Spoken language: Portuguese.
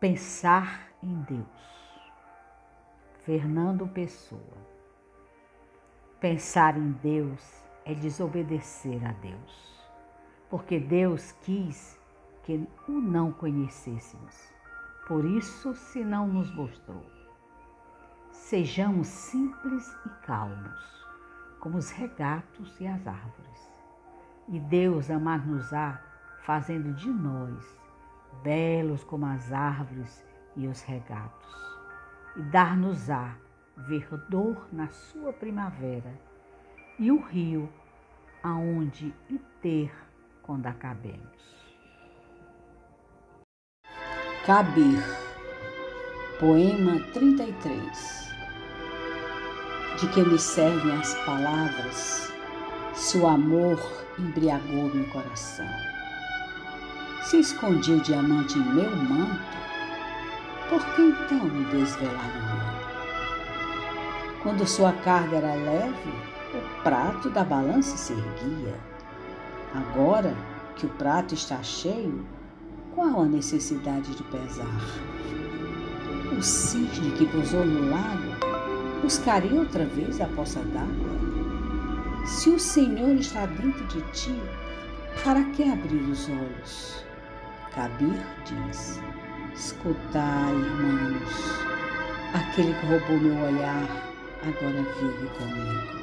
Pensar em Deus. Fernando Pessoa. Pensar em Deus é desobedecer a Deus, porque Deus quis que o não conhecêssemos. Por isso, se não nos mostrou. Sejamos simples e calmos, como os regatos e as árvores. E Deus amar-nos-á, fazendo de nós belos como as árvores e os regatos, e dar-nos-á verdor na sua primavera, e o rio aonde ir ter quando acabemos. Cabir, poema 33 de que me servem as palavras se o amor embriagou meu coração? Se escondi o diamante em meu manto, por que então me desvelaram Quando sua carga era leve, o prato da balança se erguia. Agora que o prato está cheio, qual a necessidade de pesar? O cisne que pousou no lago buscaria outra vez a poça d'água? Se o Senhor está dentro de ti, para que abrir os olhos? Cabir diz: Escutai, irmãos, aquele que roubou meu olhar agora vive comigo.